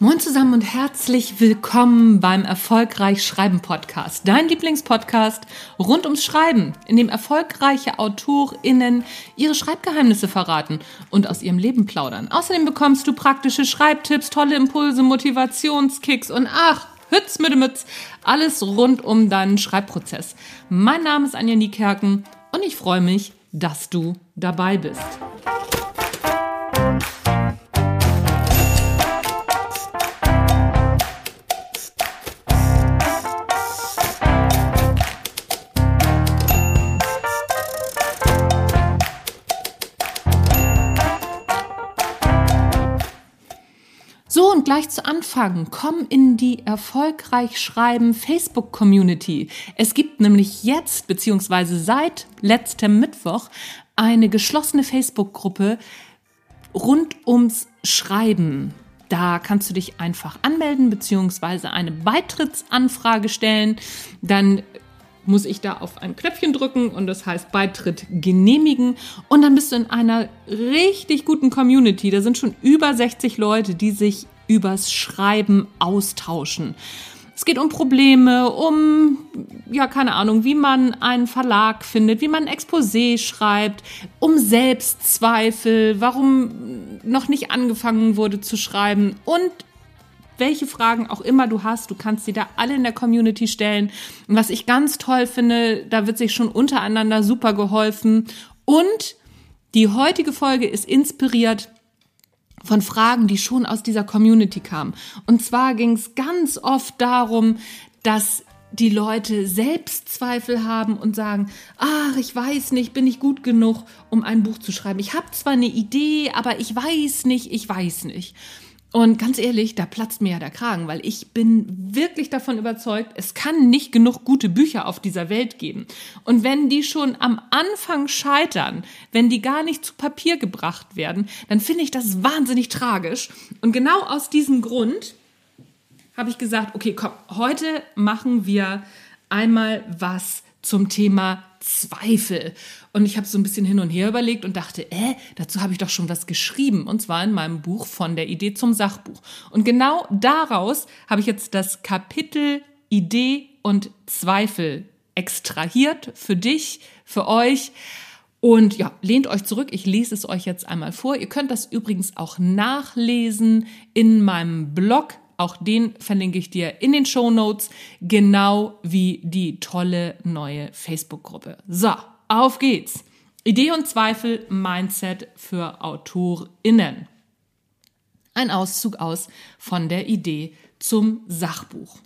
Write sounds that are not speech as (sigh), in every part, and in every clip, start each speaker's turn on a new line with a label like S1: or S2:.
S1: Moin zusammen und herzlich willkommen beim Erfolgreich Schreiben Podcast, dein Lieblingspodcast rund ums Schreiben, in dem erfolgreiche AutorInnen ihre Schreibgeheimnisse verraten und aus ihrem Leben plaudern. Außerdem bekommst du praktische Schreibtipps, tolle Impulse, Motivationskicks und ach, Hütz mit Mütz, alles rund um deinen Schreibprozess. Mein Name ist Anja Niekerken und ich freue mich, dass du dabei bist. Gleich zu Anfang, komm in die Erfolgreich Schreiben Facebook Community. Es gibt nämlich jetzt, beziehungsweise seit letztem Mittwoch, eine geschlossene Facebook-Gruppe rund ums Schreiben. Da kannst du dich einfach anmelden, beziehungsweise eine Beitrittsanfrage stellen. Dann muss ich da auf ein Knöpfchen drücken und das heißt Beitritt genehmigen und dann bist du in einer richtig guten Community. Da sind schon über 60 Leute, die sich übers Schreiben austauschen. Es geht um Probleme, um, ja, keine Ahnung, wie man einen Verlag findet, wie man ein Exposé schreibt, um Selbstzweifel, warum noch nicht angefangen wurde zu schreiben und welche Fragen auch immer du hast, du kannst sie da alle in der Community stellen. Und was ich ganz toll finde, da wird sich schon untereinander super geholfen. Und die heutige Folge ist inspiriert von Fragen, die schon aus dieser Community kamen. Und zwar ging es ganz oft darum, dass die Leute Selbstzweifel haben und sagen, ach, ich weiß nicht, bin ich gut genug, um ein Buch zu schreiben. Ich habe zwar eine Idee, aber ich weiß nicht, ich weiß nicht. Und ganz ehrlich, da platzt mir ja der Kragen, weil ich bin wirklich davon überzeugt, es kann nicht genug gute Bücher auf dieser Welt geben. Und wenn die schon am Anfang scheitern, wenn die gar nicht zu Papier gebracht werden, dann finde ich das wahnsinnig tragisch. Und genau aus diesem Grund habe ich gesagt, okay, komm, heute machen wir einmal was zum Thema Zweifel. Und ich habe so ein bisschen hin und her überlegt und dachte, äh, dazu habe ich doch schon was geschrieben. Und zwar in meinem Buch von der Idee zum Sachbuch. Und genau daraus habe ich jetzt das Kapitel Idee und Zweifel extrahiert für dich, für euch. Und ja, lehnt euch zurück. Ich lese es euch jetzt einmal vor. Ihr könnt das übrigens auch nachlesen in meinem Blog auch den verlinke ich dir in den Show Notes, genau wie die tolle neue Facebook-Gruppe. So, auf geht's. Idee und Zweifel, Mindset für AutorInnen. Ein Auszug aus von der Idee zum Sachbuch.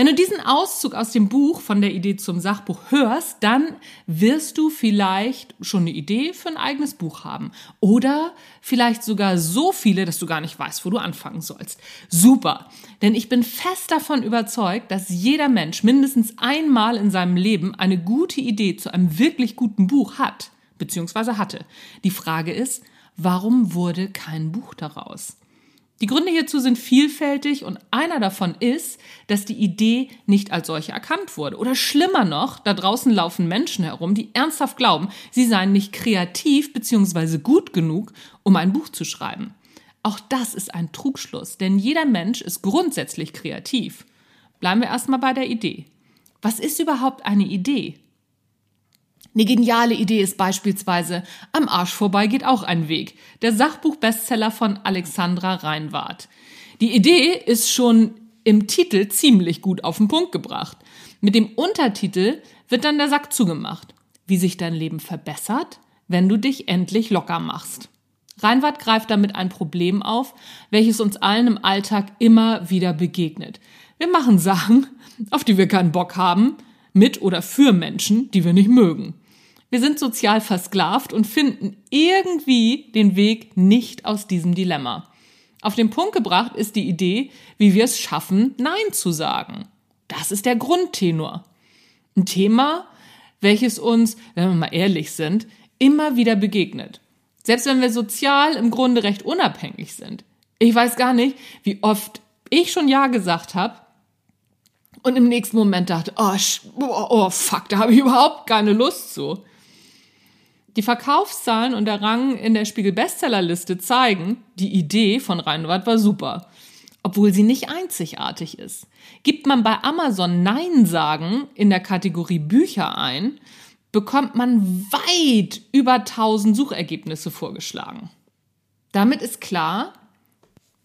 S1: Wenn du diesen Auszug aus dem Buch von der Idee zum Sachbuch hörst, dann wirst du vielleicht schon eine Idee für ein eigenes Buch haben. Oder vielleicht sogar so viele, dass du gar nicht weißt, wo du anfangen sollst. Super. Denn ich bin fest davon überzeugt, dass jeder Mensch mindestens einmal in seinem Leben eine gute Idee zu einem wirklich guten Buch hat, beziehungsweise hatte. Die Frage ist, warum wurde kein Buch daraus? Die Gründe hierzu sind vielfältig und einer davon ist, dass die Idee nicht als solche erkannt wurde. Oder schlimmer noch, da draußen laufen Menschen herum, die ernsthaft glauben, sie seien nicht kreativ bzw. gut genug, um ein Buch zu schreiben. Auch das ist ein Trugschluss, denn jeder Mensch ist grundsätzlich kreativ. Bleiben wir erstmal bei der Idee. Was ist überhaupt eine Idee? Eine geniale Idee ist beispielsweise Am Arsch vorbei geht auch ein Weg, der Sachbuchbestseller von Alexandra Reinwart. Die Idee ist schon im Titel ziemlich gut auf den Punkt gebracht. Mit dem Untertitel wird dann der Sack zugemacht. Wie sich dein Leben verbessert, wenn du dich endlich locker machst. Reinwart greift damit ein Problem auf, welches uns allen im Alltag immer wieder begegnet. Wir machen Sachen, auf die wir keinen Bock haben, mit oder für Menschen, die wir nicht mögen. Wir sind sozial versklavt und finden irgendwie den Weg nicht aus diesem Dilemma. Auf den Punkt gebracht ist die Idee, wie wir es schaffen, Nein zu sagen. Das ist der Grundtenor. Ein Thema, welches uns, wenn wir mal ehrlich sind, immer wieder begegnet. Selbst wenn wir sozial im Grunde recht unabhängig sind. Ich weiß gar nicht, wie oft ich schon Ja gesagt habe und im nächsten Moment dachte, oh, oh, fuck, da habe ich überhaupt keine Lust zu. Die Verkaufszahlen und der Rang in der Spiegel Bestsellerliste zeigen, die Idee von Reinwart war super, obwohl sie nicht einzigartig ist. Gibt man bei Amazon Nein sagen in der Kategorie Bücher ein, bekommt man weit über 1000 Suchergebnisse vorgeschlagen. Damit ist klar,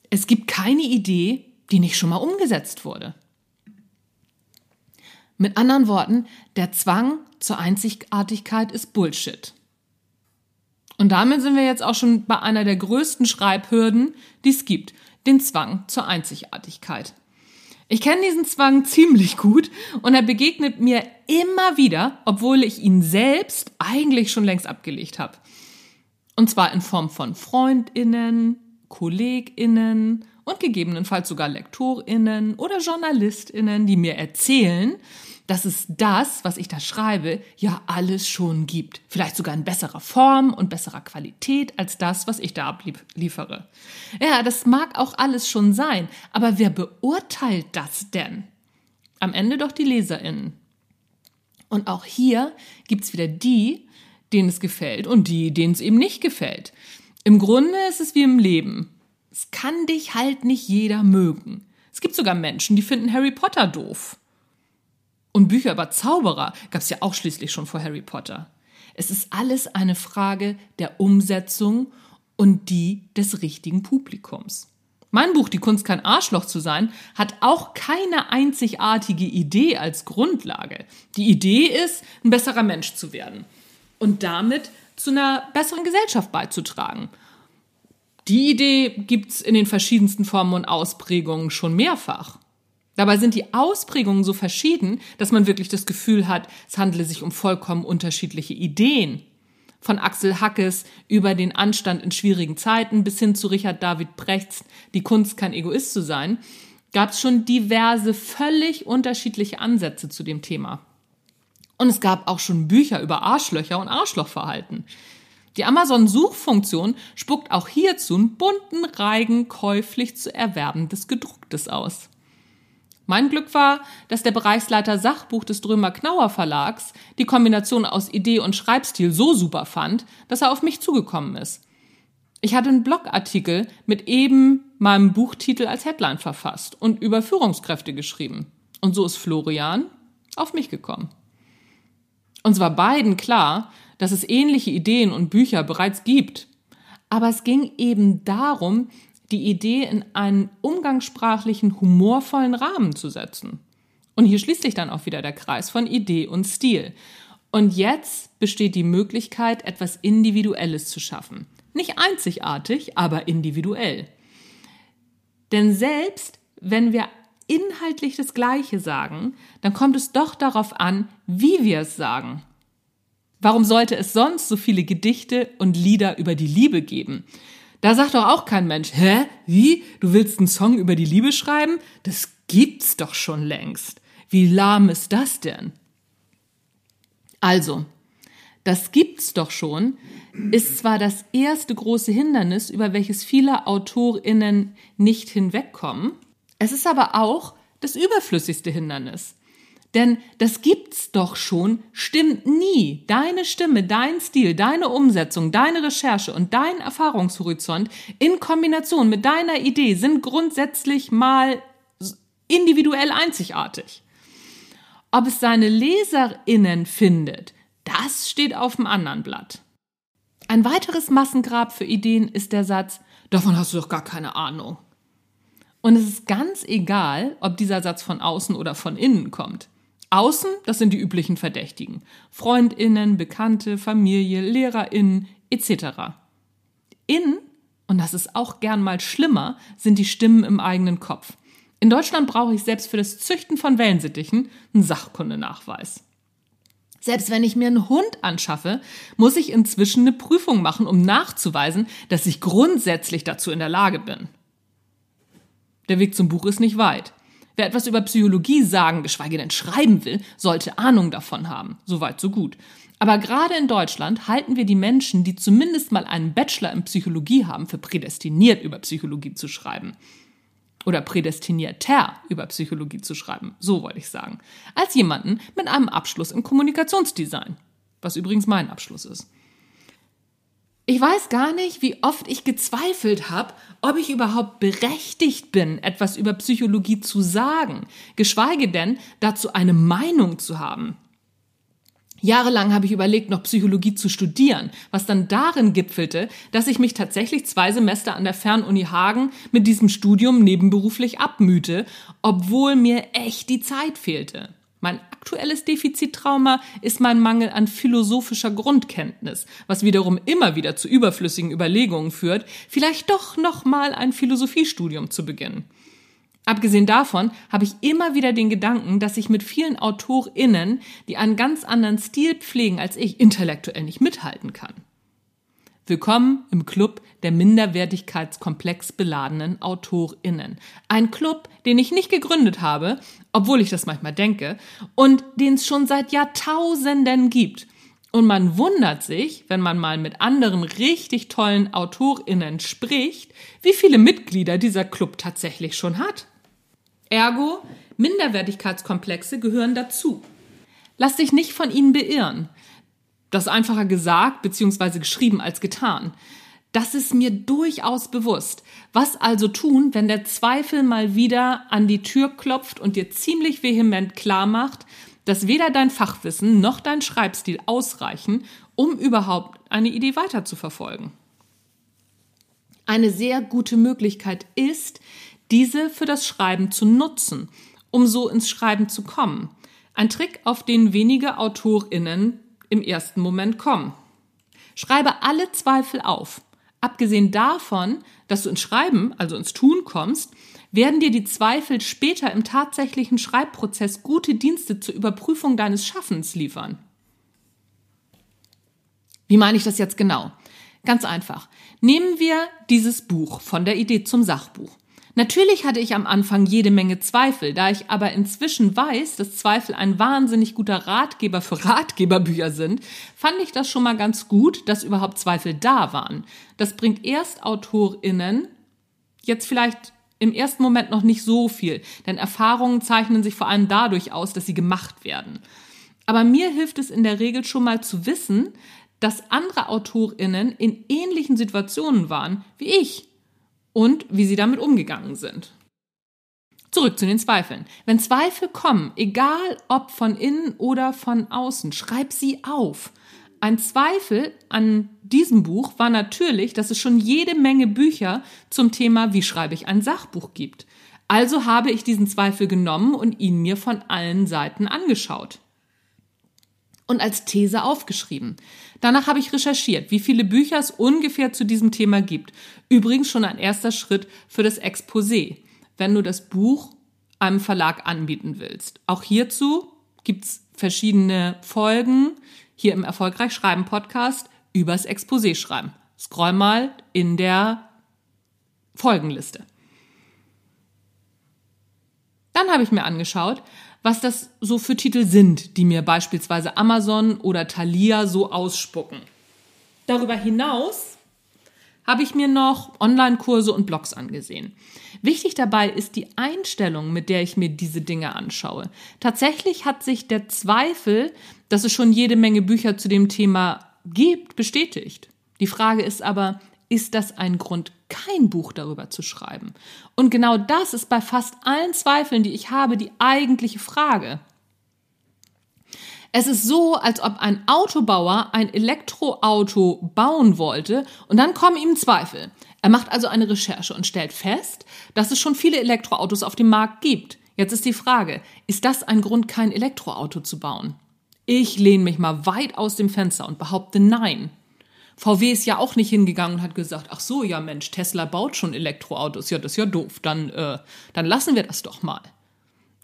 S1: es gibt keine Idee, die nicht schon mal umgesetzt wurde. Mit anderen Worten, der Zwang zur Einzigartigkeit ist Bullshit. Und damit sind wir jetzt auch schon bei einer der größten Schreibhürden, die es gibt, den Zwang zur Einzigartigkeit. Ich kenne diesen Zwang ziemlich gut und er begegnet mir immer wieder, obwohl ich ihn selbst eigentlich schon längst abgelegt habe. Und zwar in Form von Freundinnen, Kolleginnen und gegebenenfalls sogar Lektorinnen oder Journalistinnen, die mir erzählen, dass es das, was ich da schreibe, ja alles schon gibt. Vielleicht sogar in besserer Form und besserer Qualität als das, was ich da abliefere. Ja, das mag auch alles schon sein, aber wer beurteilt das denn? Am Ende doch die Leserinnen. Und auch hier gibt's wieder die, denen es gefällt und die, denen es eben nicht gefällt. Im Grunde ist es wie im Leben. Es kann dich halt nicht jeder mögen. Es gibt sogar Menschen, die finden Harry Potter doof. Und Bücher über Zauberer gab es ja auch schließlich schon vor Harry Potter. Es ist alles eine Frage der Umsetzung und die des richtigen Publikums. Mein Buch Die Kunst kein Arschloch zu sein hat auch keine einzigartige Idee als Grundlage. Die Idee ist, ein besserer Mensch zu werden und damit zu einer besseren Gesellschaft beizutragen. Die Idee gibt's in den verschiedensten Formen und Ausprägungen schon mehrfach. Dabei sind die Ausprägungen so verschieden, dass man wirklich das Gefühl hat, es handele sich um vollkommen unterschiedliche Ideen. Von Axel Hackes über den Anstand in schwierigen Zeiten bis hin zu Richard David Brechts Die Kunst kein Egoist zu sein, gab es schon diverse völlig unterschiedliche Ansätze zu dem Thema. Und es gab auch schon Bücher über Arschlöcher und Arschlochverhalten. Die Amazon-Suchfunktion spuckt auch hierzu einen bunten Reigen käuflich zu erwerbendes Gedrucktes aus. Mein Glück war, dass der Bereichsleiter Sachbuch des Drömer Knauer Verlags die Kombination aus Idee und Schreibstil so super fand, dass er auf mich zugekommen ist. Ich hatte einen Blogartikel mit eben meinem Buchtitel als Headline verfasst und über Führungskräfte geschrieben. Und so ist Florian auf mich gekommen. Uns war beiden klar, dass es ähnliche Ideen und Bücher bereits gibt. Aber es ging eben darum, die Idee in einen umgangssprachlichen, humorvollen Rahmen zu setzen. Und hier schließt sich dann auch wieder der Kreis von Idee und Stil. Und jetzt besteht die Möglichkeit, etwas Individuelles zu schaffen. Nicht einzigartig, aber individuell. Denn selbst wenn wir inhaltlich das Gleiche sagen, dann kommt es doch darauf an, wie wir es sagen. Warum sollte es sonst so viele Gedichte und Lieder über die Liebe geben? Da sagt doch auch kein Mensch, hä? Wie? Du willst einen Song über die Liebe schreiben? Das gibt's doch schon längst. Wie lahm ist das denn? Also, das gibt's doch schon, ist zwar das erste große Hindernis, über welches viele AutorInnen nicht hinwegkommen, es ist aber auch das überflüssigste Hindernis. Denn das gibt's doch schon, stimmt nie. Deine Stimme, dein Stil, deine Umsetzung, deine Recherche und dein Erfahrungshorizont in Kombination mit deiner Idee sind grundsätzlich mal individuell einzigartig. Ob es seine LeserInnen findet, das steht auf dem anderen Blatt. Ein weiteres Massengrab für Ideen ist der Satz, davon hast du doch gar keine Ahnung. Und es ist ganz egal, ob dieser Satz von außen oder von innen kommt. Außen, das sind die üblichen Verdächtigen. Freundinnen, Bekannte, Familie, Lehrerinnen etc. Innen, und das ist auch gern mal schlimmer, sind die Stimmen im eigenen Kopf. In Deutschland brauche ich selbst für das Züchten von Wellensittichen einen Sachkundenachweis. Selbst wenn ich mir einen Hund anschaffe, muss ich inzwischen eine Prüfung machen, um nachzuweisen, dass ich grundsätzlich dazu in der Lage bin. Der Weg zum Buch ist nicht weit. Wer etwas über Psychologie sagen, geschweige denn schreiben will, sollte Ahnung davon haben. Soweit, so gut. Aber gerade in Deutschland halten wir die Menschen, die zumindest mal einen Bachelor in Psychologie haben, für prädestiniert über Psychologie zu schreiben. Oder prädestinierter über Psychologie zu schreiben. So wollte ich sagen. Als jemanden mit einem Abschluss in Kommunikationsdesign. Was übrigens mein Abschluss ist. Ich weiß gar nicht, wie oft ich gezweifelt habe, ob ich überhaupt berechtigt bin, etwas über Psychologie zu sagen, geschweige denn dazu eine Meinung zu haben. Jahrelang habe ich überlegt, noch Psychologie zu studieren, was dann darin gipfelte, dass ich mich tatsächlich zwei Semester an der Fernuni Hagen mit diesem Studium nebenberuflich abmühte, obwohl mir echt die Zeit fehlte. Mein aktuelles Defizittrauma ist mein Mangel an philosophischer Grundkenntnis, was wiederum immer wieder zu überflüssigen Überlegungen führt, vielleicht doch noch mal ein Philosophiestudium zu beginnen. Abgesehen davon habe ich immer wieder den Gedanken, dass ich mit vielen AutorInnen, die einen ganz anderen Stil pflegen als ich, intellektuell nicht mithalten kann. Willkommen im Club der minderwertigkeitskomplex beladenen AutorInnen. Ein Club, den ich nicht gegründet habe, obwohl ich das manchmal denke, und den es schon seit Jahrtausenden gibt. Und man wundert sich, wenn man mal mit anderen richtig tollen AutorInnen spricht, wie viele Mitglieder dieser Club tatsächlich schon hat. Ergo, Minderwertigkeitskomplexe gehören dazu. Lass dich nicht von ihnen beirren. Das einfacher gesagt bzw. geschrieben als getan. Das ist mir durchaus bewusst. Was also tun, wenn der Zweifel mal wieder an die Tür klopft und dir ziemlich vehement klar macht, dass weder dein Fachwissen noch dein Schreibstil ausreichen, um überhaupt eine Idee weiter zu verfolgen? Eine sehr gute Möglichkeit ist, diese für das Schreiben zu nutzen, um so ins Schreiben zu kommen. Ein Trick, auf den wenige AutorInnen im ersten Moment kommen. Schreibe alle Zweifel auf. Abgesehen davon, dass du ins Schreiben, also ins Tun kommst, werden dir die Zweifel später im tatsächlichen Schreibprozess gute Dienste zur Überprüfung deines Schaffens liefern. Wie meine ich das jetzt genau? Ganz einfach. Nehmen wir dieses Buch von der Idee zum Sachbuch. Natürlich hatte ich am Anfang jede Menge Zweifel, da ich aber inzwischen weiß, dass Zweifel ein wahnsinnig guter Ratgeber für (laughs) Ratgeberbücher sind, fand ich das schon mal ganz gut, dass überhaupt Zweifel da waren. Das bringt ErstautorInnen jetzt vielleicht im ersten Moment noch nicht so viel, denn Erfahrungen zeichnen sich vor allem dadurch aus, dass sie gemacht werden. Aber mir hilft es in der Regel schon mal zu wissen, dass andere AutorInnen in ähnlichen Situationen waren wie ich und wie sie damit umgegangen sind. Zurück zu den Zweifeln. Wenn Zweifel kommen, egal ob von innen oder von außen, schreib sie auf. Ein Zweifel an diesem Buch war natürlich, dass es schon jede Menge Bücher zum Thema Wie schreibe ich ein Sachbuch gibt. Also habe ich diesen Zweifel genommen und ihn mir von allen Seiten angeschaut und als These aufgeschrieben. Danach habe ich recherchiert, wie viele Bücher es ungefähr zu diesem Thema gibt. Übrigens schon ein erster Schritt für das Exposé, wenn du das Buch einem Verlag anbieten willst. Auch hierzu gibt's verschiedene Folgen hier im Erfolgreich Schreiben Podcast übers Exposé schreiben. Scroll mal in der Folgenliste. Dann habe ich mir angeschaut, was das so für Titel sind, die mir beispielsweise Amazon oder Thalia so ausspucken. Darüber hinaus habe ich mir noch Online-Kurse und Blogs angesehen. Wichtig dabei ist die Einstellung, mit der ich mir diese Dinge anschaue. Tatsächlich hat sich der Zweifel, dass es schon jede Menge Bücher zu dem Thema gibt, bestätigt. Die Frage ist aber, ist das ein Grund, kein Buch darüber zu schreiben? Und genau das ist bei fast allen Zweifeln, die ich habe, die eigentliche Frage. Es ist so, als ob ein Autobauer ein Elektroauto bauen wollte und dann kommen ihm Zweifel. Er macht also eine Recherche und stellt fest, dass es schon viele Elektroautos auf dem Markt gibt. Jetzt ist die Frage, ist das ein Grund, kein Elektroauto zu bauen? Ich lehne mich mal weit aus dem Fenster und behaupte nein. VW ist ja auch nicht hingegangen und hat gesagt, ach so, ja Mensch, Tesla baut schon Elektroautos, ja, das ist ja doof, dann, äh, dann lassen wir das doch mal.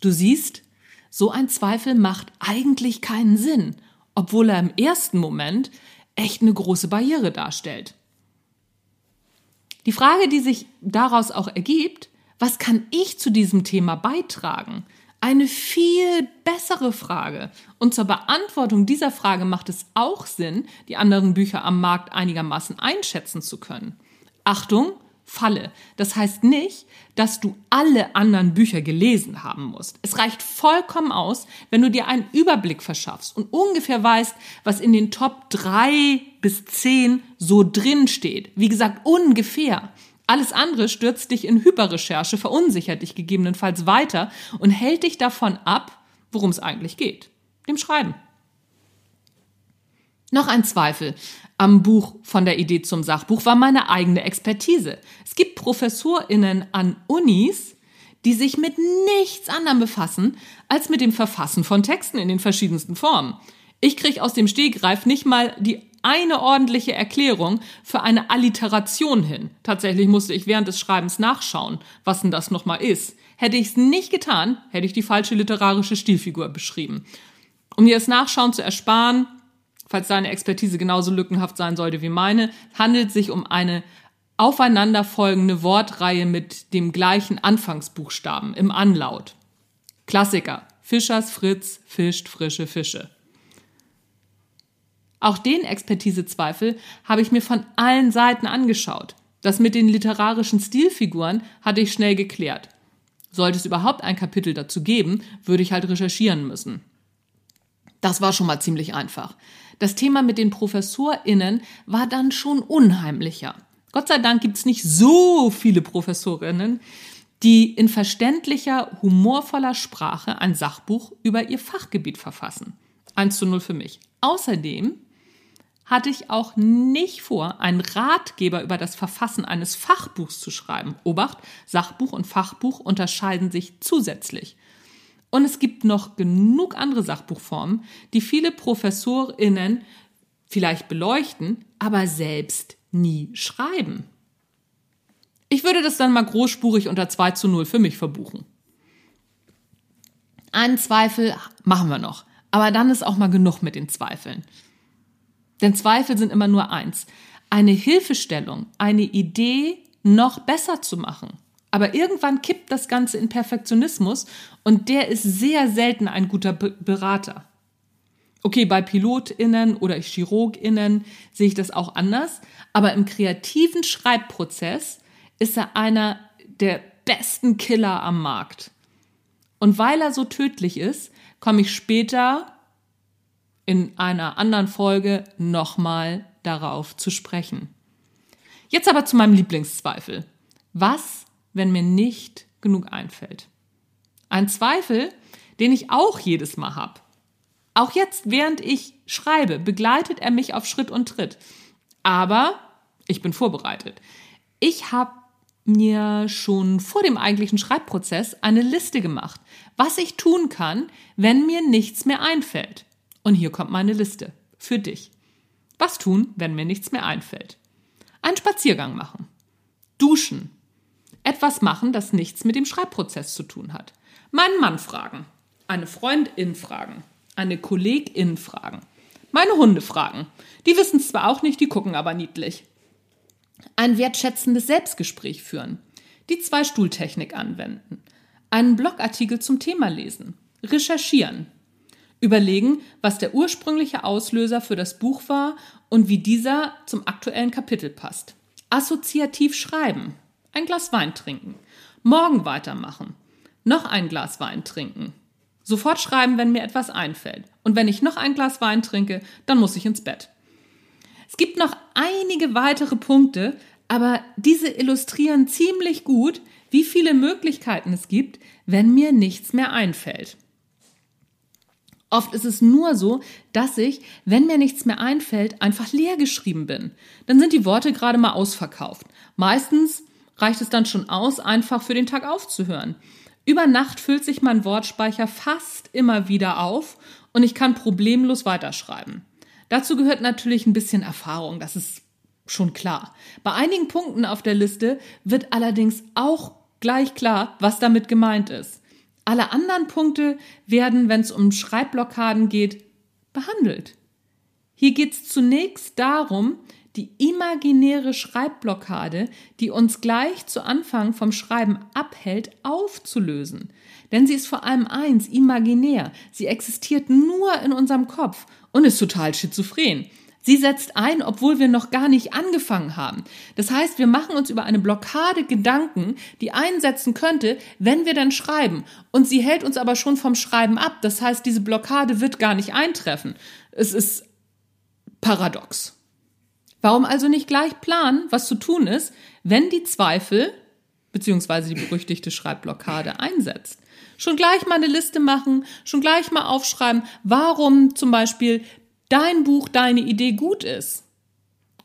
S1: Du siehst, so ein Zweifel macht eigentlich keinen Sinn, obwohl er im ersten Moment echt eine große Barriere darstellt. Die Frage, die sich daraus auch ergibt, was kann ich zu diesem Thema beitragen? Eine viel bessere Frage. Und zur Beantwortung dieser Frage macht es auch Sinn, die anderen Bücher am Markt einigermaßen einschätzen zu können. Achtung, Falle. Das heißt nicht, dass du alle anderen Bücher gelesen haben musst. Es reicht vollkommen aus, wenn du dir einen Überblick verschaffst und ungefähr weißt, was in den Top drei bis zehn so drin steht. Wie gesagt, ungefähr. Alles andere stürzt dich in Hyperrecherche, verunsichert dich gegebenenfalls weiter und hält dich davon ab, worum es eigentlich geht. Dem Schreiben. Noch ein Zweifel am Buch von der Idee zum Sachbuch war meine eigene Expertise. Es gibt ProfessorInnen an Unis, die sich mit nichts anderem befassen, als mit dem Verfassen von Texten in den verschiedensten Formen. Ich kriege aus dem Stegreif nicht mal die eine ordentliche Erklärung für eine Alliteration hin. Tatsächlich musste ich während des Schreibens nachschauen, was denn das nochmal ist. Hätte ich es nicht getan, hätte ich die falsche literarische Stilfigur beschrieben. Um mir das Nachschauen zu ersparen, falls deine Expertise genauso lückenhaft sein sollte wie meine, handelt sich um eine aufeinanderfolgende Wortreihe mit dem gleichen Anfangsbuchstaben im Anlaut. Klassiker. Fischers Fritz fischt frische Fische. Auch den Expertisezweifel habe ich mir von allen Seiten angeschaut. Das mit den literarischen Stilfiguren hatte ich schnell geklärt. Sollte es überhaupt ein Kapitel dazu geben, würde ich halt recherchieren müssen. Das war schon mal ziemlich einfach. Das Thema mit den ProfessorInnen war dann schon unheimlicher. Gott sei Dank gibt's nicht so viele Professorinnen, die in verständlicher, humorvoller Sprache ein Sachbuch über ihr Fachgebiet verfassen. 1 zu 0 für mich. Außerdem hatte ich auch nicht vor, einen Ratgeber über das Verfassen eines Fachbuchs zu schreiben. Obacht, Sachbuch und Fachbuch unterscheiden sich zusätzlich. Und es gibt noch genug andere Sachbuchformen, die viele ProfessorInnen vielleicht beleuchten, aber selbst nie schreiben. Ich würde das dann mal großspurig unter 2 zu 0 für mich verbuchen. Einen Zweifel machen wir noch, aber dann ist auch mal genug mit den Zweifeln. Denn Zweifel sind immer nur eins. Eine Hilfestellung, eine Idee noch besser zu machen. Aber irgendwann kippt das Ganze in Perfektionismus und der ist sehr selten ein guter Be Berater. Okay, bei PilotInnen oder ChirurgInnen sehe ich das auch anders, aber im kreativen Schreibprozess ist er einer der besten Killer am Markt. Und weil er so tödlich ist, komme ich später in einer anderen Folge nochmal darauf zu sprechen. Jetzt aber zu meinem Lieblingszweifel. Was wenn mir nicht genug einfällt. Ein Zweifel, den ich auch jedes Mal habe. Auch jetzt, während ich schreibe, begleitet er mich auf Schritt und Tritt. Aber ich bin vorbereitet. Ich habe mir schon vor dem eigentlichen Schreibprozess eine Liste gemacht, was ich tun kann, wenn mir nichts mehr einfällt. Und hier kommt meine Liste für dich. Was tun, wenn mir nichts mehr einfällt? Einen Spaziergang machen. Duschen etwas machen, das nichts mit dem Schreibprozess zu tun hat. Meinen Mann fragen, eine Freundin fragen, eine Kollegin fragen, meine Hunde fragen. Die wissen es zwar auch nicht, die gucken aber niedlich. Ein wertschätzendes Selbstgespräch führen, die Zwei-Stuhl-Technik anwenden, einen Blogartikel zum Thema lesen, recherchieren, überlegen, was der ursprüngliche Auslöser für das Buch war und wie dieser zum aktuellen Kapitel passt. Assoziativ schreiben, ein Glas Wein trinken, morgen weitermachen, noch ein Glas Wein trinken, sofort schreiben, wenn mir etwas einfällt. Und wenn ich noch ein Glas Wein trinke, dann muss ich ins Bett. Es gibt noch einige weitere Punkte, aber diese illustrieren ziemlich gut, wie viele Möglichkeiten es gibt, wenn mir nichts mehr einfällt. Oft ist es nur so, dass ich, wenn mir nichts mehr einfällt, einfach leer geschrieben bin. Dann sind die Worte gerade mal ausverkauft. Meistens reicht es dann schon aus, einfach für den Tag aufzuhören. Über Nacht füllt sich mein Wortspeicher fast immer wieder auf und ich kann problemlos weiterschreiben. Dazu gehört natürlich ein bisschen Erfahrung, das ist schon klar. Bei einigen Punkten auf der Liste wird allerdings auch gleich klar, was damit gemeint ist. Alle anderen Punkte werden, wenn es um Schreibblockaden geht, behandelt. Hier geht es zunächst darum, die imaginäre Schreibblockade, die uns gleich zu Anfang vom Schreiben abhält, aufzulösen. Denn sie ist vor allem eins, imaginär. Sie existiert nur in unserem Kopf und ist total schizophren. Sie setzt ein, obwohl wir noch gar nicht angefangen haben. Das heißt, wir machen uns über eine Blockade Gedanken, die einsetzen könnte, wenn wir dann schreiben. Und sie hält uns aber schon vom Schreiben ab. Das heißt, diese Blockade wird gar nicht eintreffen. Es ist paradox. Warum also nicht gleich planen, was zu tun ist, wenn die Zweifel beziehungsweise die berüchtigte Schreibblockade einsetzt? Schon gleich mal eine Liste machen, schon gleich mal aufschreiben, warum zum Beispiel dein Buch, deine Idee gut ist.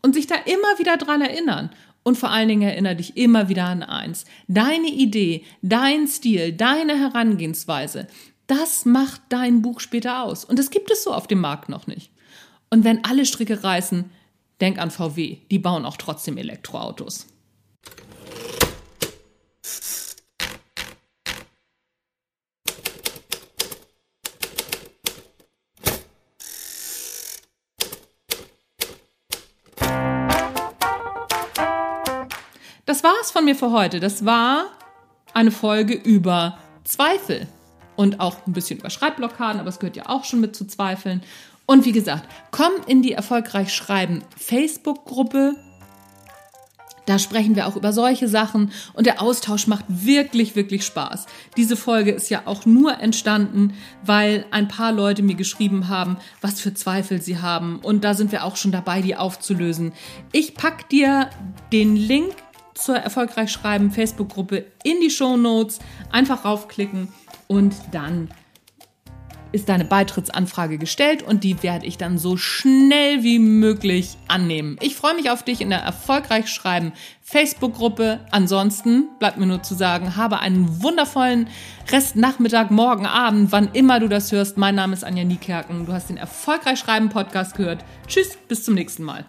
S1: Und sich da immer wieder dran erinnern. Und vor allen Dingen erinnere dich immer wieder an eins. Deine Idee, dein Stil, deine Herangehensweise, das macht dein Buch später aus. Und das gibt es so auf dem Markt noch nicht. Und wenn alle Stricke reißen, denk an VW. Die bauen auch trotzdem Elektroautos. Das war's von mir für heute. Das war eine Folge über Zweifel und auch ein bisschen über Schreibblockaden, aber es gehört ja auch schon mit zu Zweifeln. Und wie gesagt, komm in die erfolgreich schreiben Facebook-Gruppe. Da sprechen wir auch über solche Sachen und der Austausch macht wirklich, wirklich Spaß. Diese Folge ist ja auch nur entstanden, weil ein paar Leute mir geschrieben haben, was für Zweifel sie haben. Und da sind wir auch schon dabei, die aufzulösen. Ich pack dir den Link zur Erfolgreich Schreiben Facebook-Gruppe in die Show Notes. Einfach raufklicken und dann ist deine Beitrittsanfrage gestellt und die werde ich dann so schnell wie möglich annehmen. Ich freue mich auf dich in der Erfolgreich Schreiben Facebook-Gruppe. Ansonsten bleibt mir nur zu sagen, habe einen wundervollen Restnachmittag, morgen Abend, wann immer du das hörst. Mein Name ist Anja Niekerken. Du hast den Erfolgreich Schreiben Podcast gehört. Tschüss, bis zum nächsten Mal.